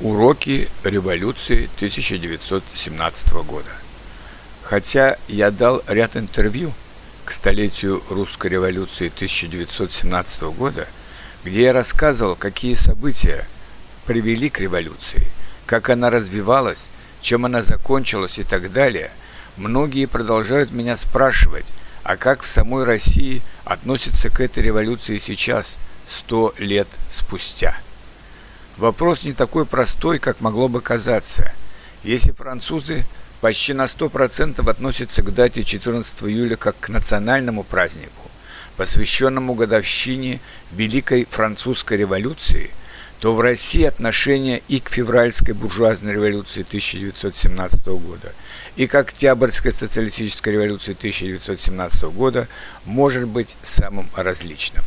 Уроки революции 1917 года. Хотя я дал ряд интервью к столетию русской революции 1917 года, где я рассказывал, какие события привели к революции, как она развивалась, чем она закончилась и так далее, многие продолжают меня спрашивать, а как в самой России относятся к этой революции сейчас, сто лет спустя. Вопрос не такой простой, как могло бы казаться. Если французы почти на 100% относятся к дате 14 июля как к национальному празднику, посвященному годовщине Великой Французской революции, то в России отношение и к февральской буржуазной революции 1917 года, и к Октябрьской социалистической революции 1917 года может быть самым различным.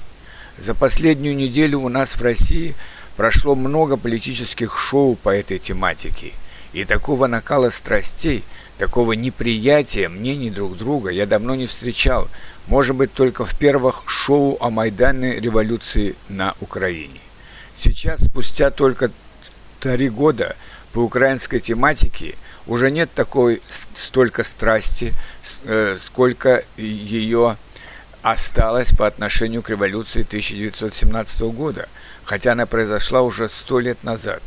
За последнюю неделю у нас в России – Прошло много политических шоу по этой тематике, и такого накала страстей, такого неприятия мнений друг друга я давно не встречал, может быть, только в первых шоу о Майданной революции на Украине. Сейчас, спустя только три года по украинской тематике, уже нет такой столько страсти, э, сколько ее осталось по отношению к революции 1917 года – хотя она произошла уже сто лет назад.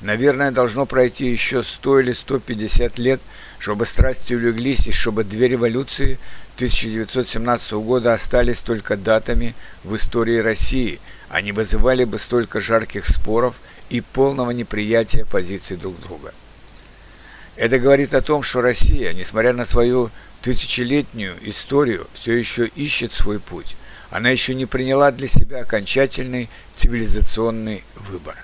Наверное, должно пройти еще сто или сто пятьдесят лет, чтобы страсти улеглись и чтобы две революции 1917 года остались только датами в истории России, они вызывали бы столько жарких споров и полного неприятия позиций друг друга. Это говорит о том, что Россия, несмотря на свою тысячелетнюю историю, все еще ищет свой путь, она еще не приняла для себя окончательный цивилизационный выбор.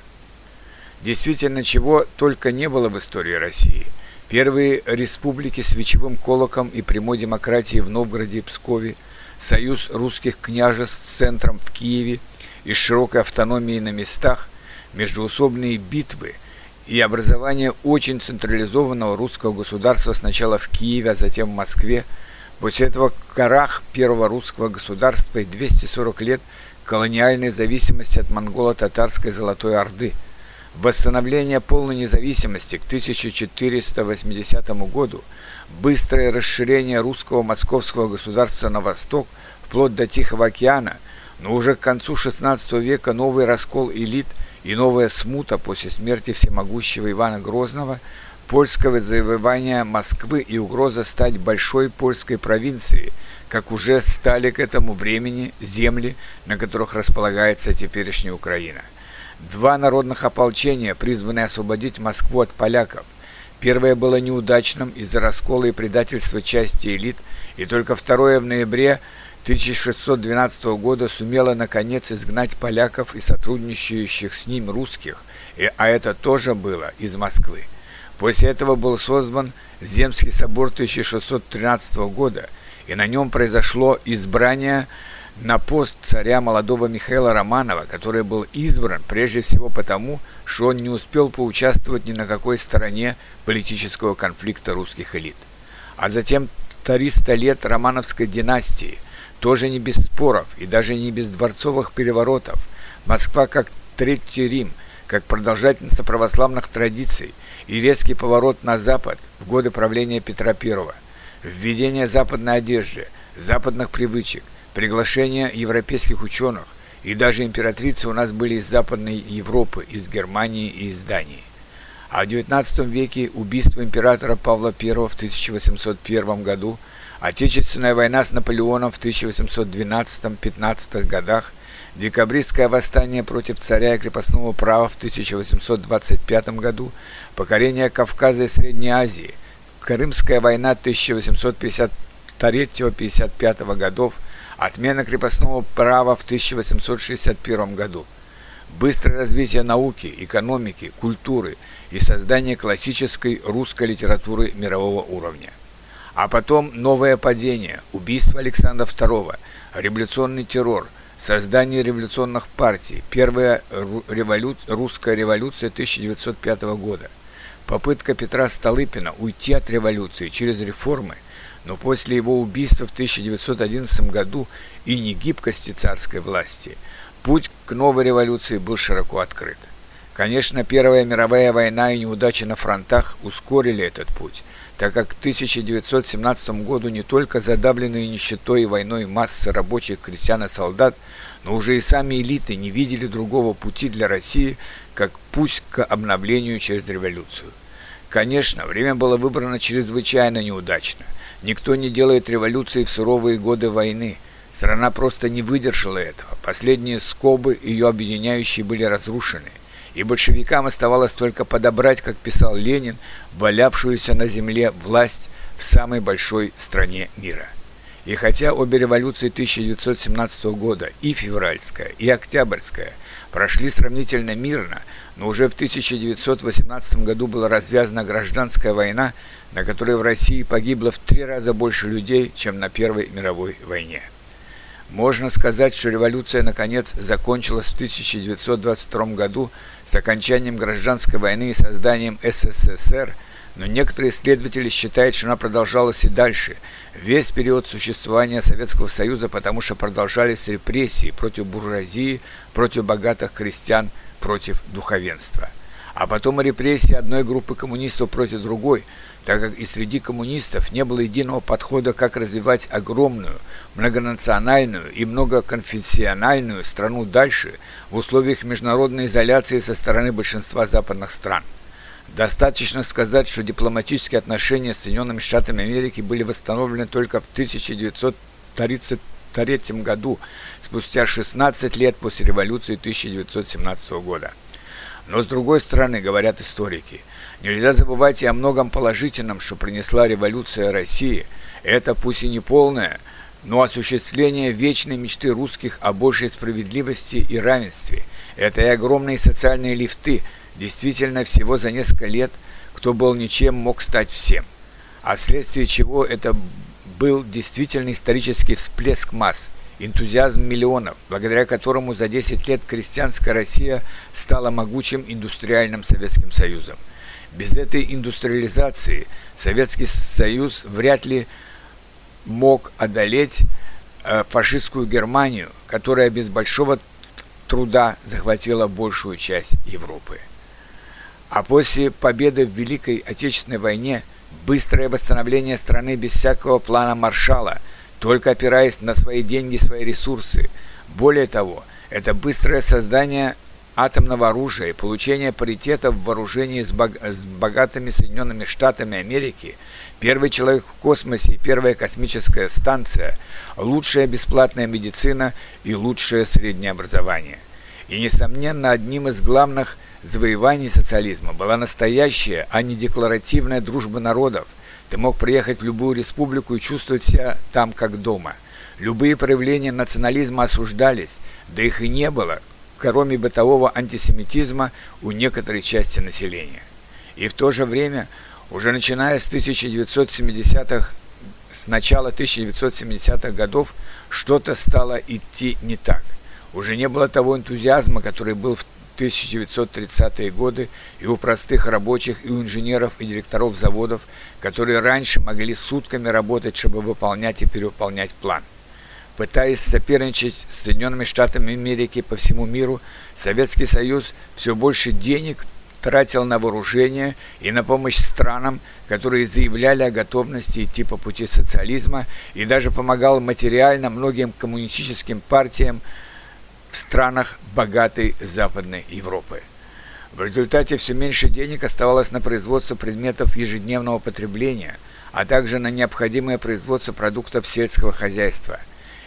Действительно, чего только не было в истории России. Первые республики с вечевым колоком и прямой демократией в Новгороде и Пскове, союз русских княжеств с центром в Киеве и широкой автономией на местах, междуусобные битвы и образование очень централизованного русского государства сначала в Киеве, а затем в Москве – После этого крах первого русского государства и 240 лет колониальной зависимости от монголо-татарской Золотой Орды, восстановление полной независимости к 1480 году, быстрое расширение русского московского государства на восток, вплоть до Тихого океана, но уже к концу XVI века новый раскол элит и новая смута после смерти всемогущего Ивана Грозного – польского завоевания Москвы и угроза стать большой польской провинцией, как уже стали к этому времени земли, на которых располагается теперешняя Украина. Два народных ополчения, призванные освободить Москву от поляков. Первое было неудачным из-за раскола и предательства части элит, и только второе в ноябре 1612 года сумело наконец изгнать поляков и сотрудничающих с ним русских, и, а это тоже было из Москвы. После этого был создан Земский собор 1613 года, и на нем произошло избрание на пост царя молодого Михаила Романова, который был избран прежде всего потому, что он не успел поучаствовать ни на какой стороне политического конфликта русских элит. А затем 300 лет Романовской династии, тоже не без споров и даже не без дворцовых переворотов. Москва как Третий Рим, как продолжательница православных традиций – и резкий поворот на запад в годы правления Петра I, введение западной одежды, западных привычек, приглашение европейских ученых и даже императрицы у нас были из Западной Европы, из Германии и из Дании. А в XIX веке убийство императора Павла I в 1801 году, Отечественная война с Наполеоном в 1812-15 годах – Декабристское восстание против царя и крепостного права в 1825 году, покорение Кавказа и Средней Азии, Крымская война 1853-55 годов, отмена крепостного права в 1861 году, быстрое развитие науки, экономики, культуры и создание классической русской литературы мирового уровня. А потом новое падение, убийство Александра II, революционный террор – Создание революционных партий. Первая револю... русская революция 1905 года. Попытка Петра Столыпина уйти от революции через реформы, но после его убийства в 1911 году и негибкости царской власти, путь к новой революции был широко открыт. Конечно, Первая мировая война и неудачи на фронтах ускорили этот путь, так как к 1917 году не только задавленные нищетой и войной массы рабочих, крестьян и солдат, но уже и сами элиты не видели другого пути для России, как путь к обновлению через революцию. Конечно, время было выбрано чрезвычайно неудачно. Никто не делает революции в суровые годы войны. Страна просто не выдержала этого. Последние скобы, ее объединяющие, были разрушены. И большевикам оставалось только подобрать, как писал Ленин, валявшуюся на земле власть в самой большой стране мира. И хотя обе революции 1917 года, и февральская, и октябрьская, прошли сравнительно мирно, но уже в 1918 году была развязана гражданская война, на которой в России погибло в три раза больше людей, чем на Первой мировой войне. Можно сказать, что революция наконец закончилась в 1922 году с окончанием гражданской войны и созданием СССР – но некоторые исследователи считают, что она продолжалась и дальше, весь период существования Советского Союза, потому что продолжались репрессии против буржуазии, против богатых крестьян, против духовенства. А потом репрессии одной группы коммунистов против другой, так как и среди коммунистов не было единого подхода, как развивать огромную, многонациональную и многоконфессиональную страну дальше в условиях международной изоляции со стороны большинства западных стран – Достаточно сказать, что дипломатические отношения с Соединенными Штатами Америки были восстановлены только в 1933 году, спустя 16 лет после революции 1917 года. Но с другой стороны, говорят историки, нельзя забывать и о многом положительном, что принесла революция России. Это пусть и не полное, но осуществление вечной мечты русских о большей справедливости и равенстве. Это и огромные социальные лифты – Действительно, всего за несколько лет кто был ничем, мог стать всем. А вследствие чего это был действительно исторический всплеск масс, энтузиазм миллионов, благодаря которому за 10 лет крестьянская Россия стала могучим индустриальным Советским Союзом. Без этой индустриализации Советский Союз вряд ли мог одолеть э, фашистскую Германию, которая без большого труда захватила большую часть Европы. А после победы в Великой Отечественной войне быстрое восстановление страны без всякого плана маршала, только опираясь на свои деньги, свои ресурсы. Более того, это быстрое создание атомного оружия и получение паритета в вооружении с, бог... с богатыми Соединенными Штатами Америки, первый человек в космосе и первая космическая станция, лучшая бесплатная медицина и лучшее среднее образование. И, несомненно, одним из главных – завоеваний социализма была настоящая, а не декларативная дружба народов. Ты мог приехать в любую республику и чувствовать себя там как дома. Любые проявления национализма осуждались, да их и не было, кроме бытового антисемитизма у некоторой части населения. И в то же время, уже начиная с 1970-х, с начала 1970-х годов, что-то стало идти не так. Уже не было того энтузиазма, который был в 1930-е годы и у простых рабочих, и у инженеров, и директоров заводов, которые раньше могли сутками работать, чтобы выполнять и перевыполнять план. Пытаясь соперничать с Соединенными Штатами Америки по всему миру, Советский Союз все больше денег тратил на вооружение и на помощь странам, которые заявляли о готовности идти по пути социализма и даже помогал материально многим коммунистическим партиям в странах богатой Западной Европы. В результате все меньше денег оставалось на производство предметов ежедневного потребления, а также на необходимое производство продуктов сельского хозяйства.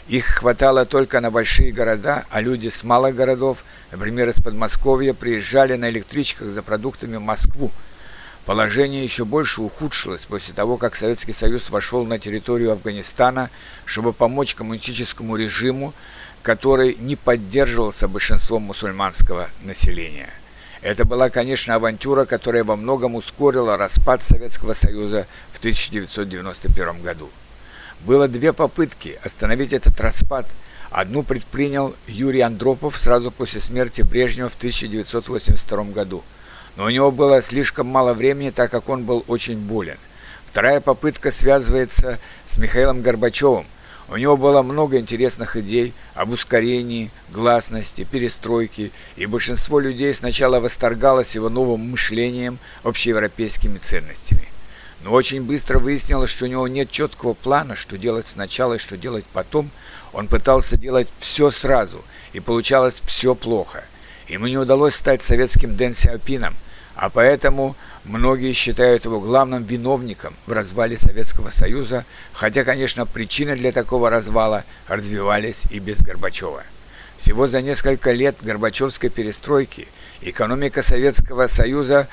Их хватало только на большие города, а люди с малых городов, например, из Подмосковья, приезжали на электричках за продуктами в Москву. Положение еще больше ухудшилось после того, как Советский Союз вошел на территорию Афганистана, чтобы помочь коммунистическому режиму который не поддерживался большинством мусульманского населения. Это была, конечно, авантюра, которая во многом ускорила распад Советского Союза в 1991 году. Было две попытки остановить этот распад. Одну предпринял Юрий Андропов сразу после смерти Брежнева в 1982 году. Но у него было слишком мало времени, так как он был очень болен. Вторая попытка связывается с Михаилом Горбачевым, У него было много интересных идей об ускорении, гласности, перестройке, и большинство людей сначала восторгалось его новым мышлением, общеевропейскими ценностями. Но очень быстро выяснилось, что у него нет четкого плана, что делать сначала и что делать потом. Он пытался делать все сразу, и получалось все плохо. Ему не удалось стать советским Дэн Сяопином, а поэтому Многие считают его главным виновником в развале Советского Союза, хотя, конечно, причины для такого развала развивались и без Горбачева. Всего за несколько лет Горбачевской перестройки экономика Советского Союза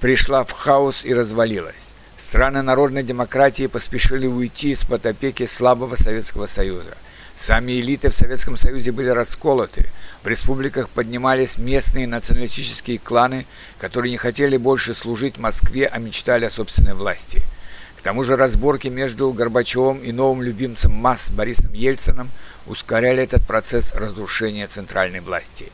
пришла в хаос и развалилась. Страны народной демократии поспешили уйти из-под опеки слабого Советского Союза – Сами элиты в Советском Союзе были расколоты. В республиках поднимались местные националистические кланы, которые не хотели больше служить Москве, а мечтали о собственной власти. К тому же разборки между Горбачевым и новым любимцем масс Борисом Ельциным ускоряли этот процесс разрушения центральной власти.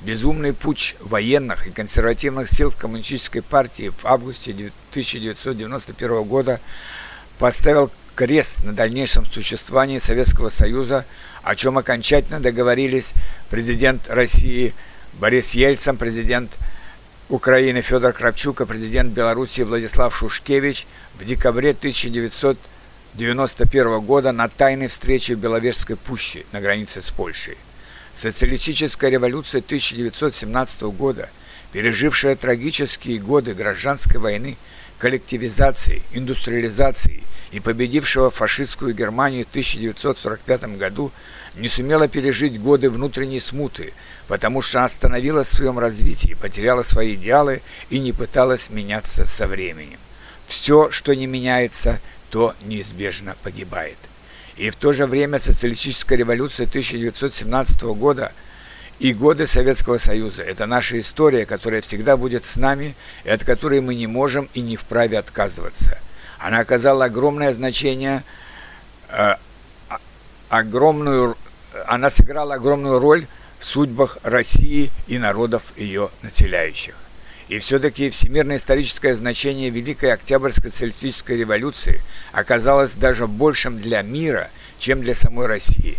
Безумный путь военных и консервативных сил в Коммунистической партии в августе 1991 года поставил крест на дальнейшем существовании Советского Союза, о чем окончательно договорились президент России Борис Ельцин, президент Украины Федор Кравчук и президент Белоруссии Владислав Шушкевич в декабре 1991 года на тайной встрече в Беловежской пуще на границе с Польшей. Социалистическая революция 1917 года, пережившая трагические годы гражданской войны, коллективизации, индустриализации и победившего фашистскую Германию в 1945 году, не сумела пережить годы внутренней смуты, потому что остановилась в своем развитии, потеряла свои идеалы и не пыталась меняться со временем. Все, что не меняется, то неизбежно погибает. И в то же время социалистическая революция 1917 года и годы Советского Союза – это наша история, которая всегда будет с нами, и от которой мы не можем и не вправе отказываться – она оказала огромное значение, э, огромную, она сыграла огромную роль в судьбах России и народов ее населяющих. И все-таки всемирное историческое значение Великой Октябрьской социалистической революции оказалось даже большим для мира, чем для самой России.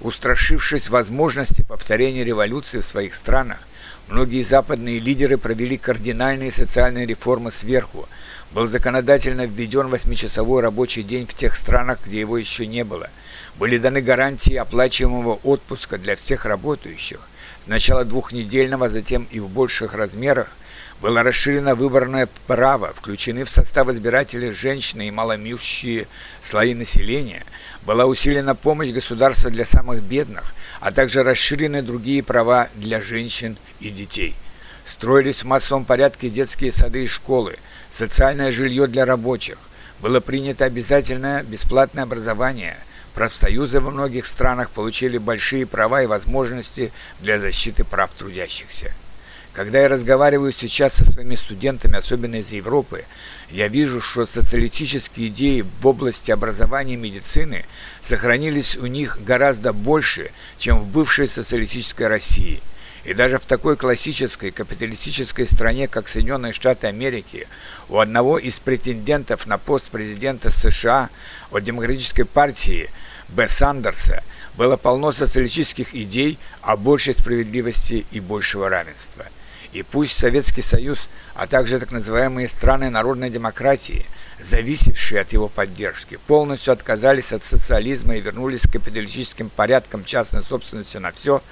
Устрашившись возможности повторения революции в своих странах, многие западные лидеры провели кардинальные социальные реформы сверху, был законодательно введен восьмичасовой рабочий день в тех странах, где его еще не было. Были даны гарантии оплачиваемого отпуска для всех работающих. Сначала двухнедельного, затем и в больших размерах. Было расширено выборное право, включены в состав избирателей женщины и маломющие слои населения. Была усилена помощь государства для самых бедных, а также расширены другие права для женщин и детей. Строились в массовом порядке детские сады и школы – социальное жилье для рабочих, было принято обязательное бесплатное образование. Профсоюзы во многих странах получили большие права и возможности для защиты прав трудящихся. Когда я разговариваю сейчас со своими студентами, особенно из Европы, я вижу, что социалистические идеи в области образования и медицины сохранились у них гораздо больше, чем в бывшей социалистической России – и даже в такой классической капиталистической стране, как Соединенные Штаты Америки, у одного из претендентов на пост президента США от Демократической партии Б. Сандерса было полно социалистических идей о большей справедливости и большего равенства. И пусть Советский Союз, а также так называемые страны народной демократии, зависевшие от его поддержки, полностью отказались от социализма и вернулись к капиталистическим порядкам частной собственности на все,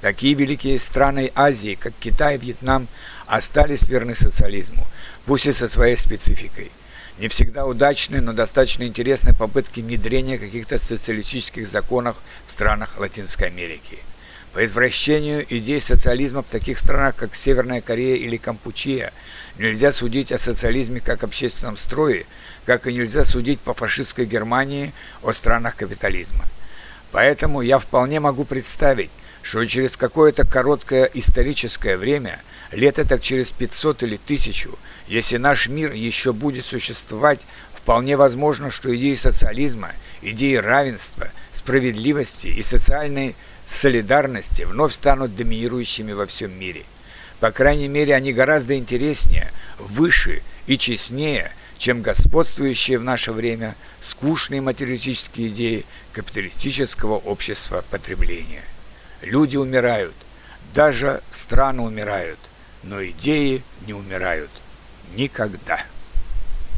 Такие великие страны Азии, как Китай и Вьетнам, остались верны социализму, пусть и со своей спецификой. Не всегда удачные, но достаточно интересные попытки внедрения каких-то социалистических законов в странах Латинской Америки. По извращению идей социализма в таких странах, как Северная Корея или Кампучия, нельзя судить о социализме как общественном строе, как и нельзя судить по фашистской Германии о странах капитализма. Поэтому я вполне могу представить, что через какое-то короткое историческое время, лет так через 500 или 1000, если наш мир еще будет существовать, вполне возможно, что идеи социализма, идеи равенства, справедливости и социальной солидарности вновь станут доминирующими во всем мире. По крайней мере, они гораздо интереснее, выше и честнее, чем господствующие в наше время скучные материалистические идеи капиталистического общества потребления. Люди умирают, даже страны умирают, но идеи не умирают никогда.